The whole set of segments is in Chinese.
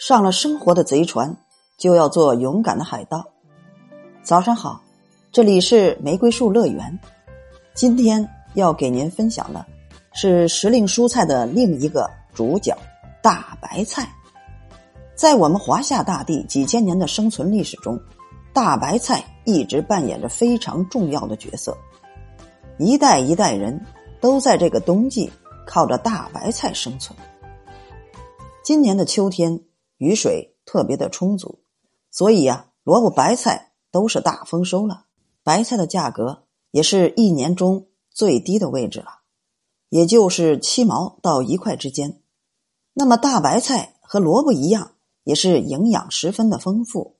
上了生活的贼船，就要做勇敢的海盗。早上好，这里是玫瑰树乐园。今天要给您分享的是时令蔬菜的另一个主角——大白菜。在我们华夏大地几千年的生存历史中，大白菜一直扮演着非常重要的角色。一代一代人都在这个冬季靠着大白菜生存。今年的秋天。雨水特别的充足，所以呀，萝卜、白菜都是大丰收了。白菜的价格也是一年中最低的位置了，也就是七毛到一块之间。那么大白菜和萝卜一样，也是营养十分的丰富。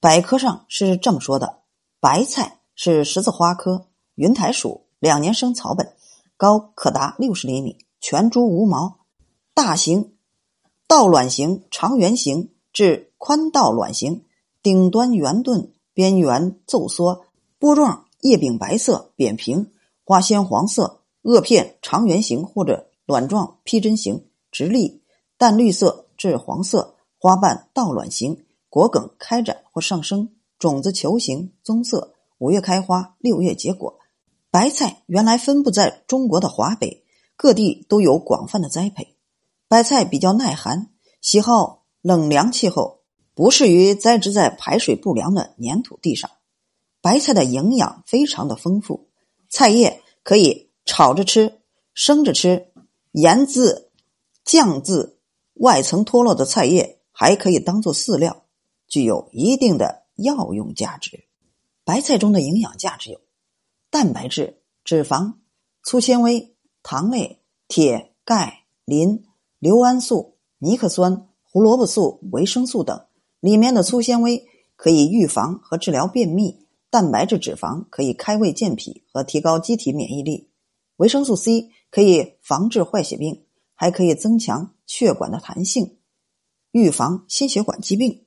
百科上是这么说的：白菜是十字花科云台属两年生草本，高可达六十厘米，全株无毛，大型。倒卵形、长圆形至宽倒卵形，顶端圆钝，边缘皱缩，波状叶柄白色，扁平，花鲜黄色，萼片长圆形或者卵状披针形，直立，淡绿色至黄色，花瓣倒卵形，果梗开展或上升，种子球形，棕色，五月开花，六月结果。白菜原来分布在中国的华北各地，都有广泛的栽培。白菜比较耐寒，喜好冷凉气候，不适于栽植在排水不良的粘土地上。白菜的营养非常的丰富，菜叶可以炒着吃、生着吃、盐渍、酱渍，外层脱落的菜叶还可以当做饲料，具有一定的药用价值。白菜中的营养价值有：蛋白质、脂肪、粗纤维、糖类、铁、钙、磷。硫胺素、尼克酸、胡萝卜素、维生素等，里面的粗纤维可以预防和治疗便秘，蛋白质、脂肪可以开胃健脾和提高机体免疫力，维生素 C 可以防治坏血病，还可以增强血管的弹性，预防心血管疾病。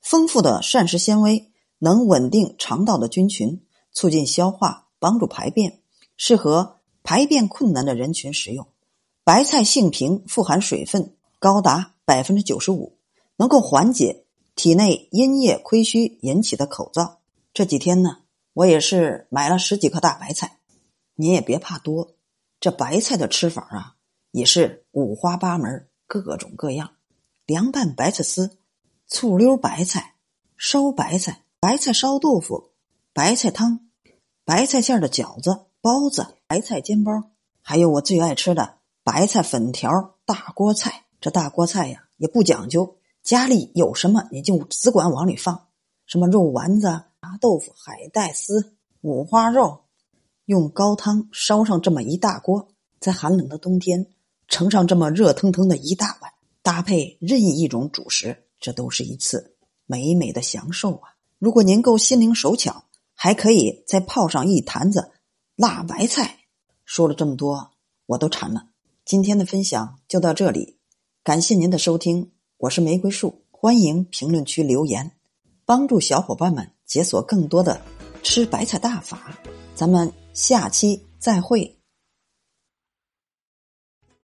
丰富的膳食纤维能稳定肠道的菌群，促进消化，帮助排便，适合排便困难的人群食用。白菜性平，富含水分高达百分之九十五，能够缓解体内阴液亏虚引起的口燥。这几天呢，我也是买了十几颗大白菜。你也别怕多，这白菜的吃法啊，也是五花八门，各种各样。凉拌白菜丝、醋溜白菜、烧白菜、白菜烧豆腐、白菜汤、白菜馅的饺子、包子、白菜煎包，还有我最爱吃的。白菜粉条、大锅菜，这大锅菜呀也不讲究，家里有什么你就只管往里放，什么肉丸子、炸豆腐、海带丝、五花肉，用高汤烧上这么一大锅，在寒冷的冬天盛上这么热腾腾的一大碗，搭配任意一种主食，这都是一次美美的享受啊！如果您够心灵手巧，还可以再泡上一坛子辣白菜。说了这么多，我都馋了。今天的分享就到这里，感谢您的收听，我是玫瑰树，欢迎评论区留言，帮助小伙伴们解锁更多的吃白菜大法，咱们下期再会。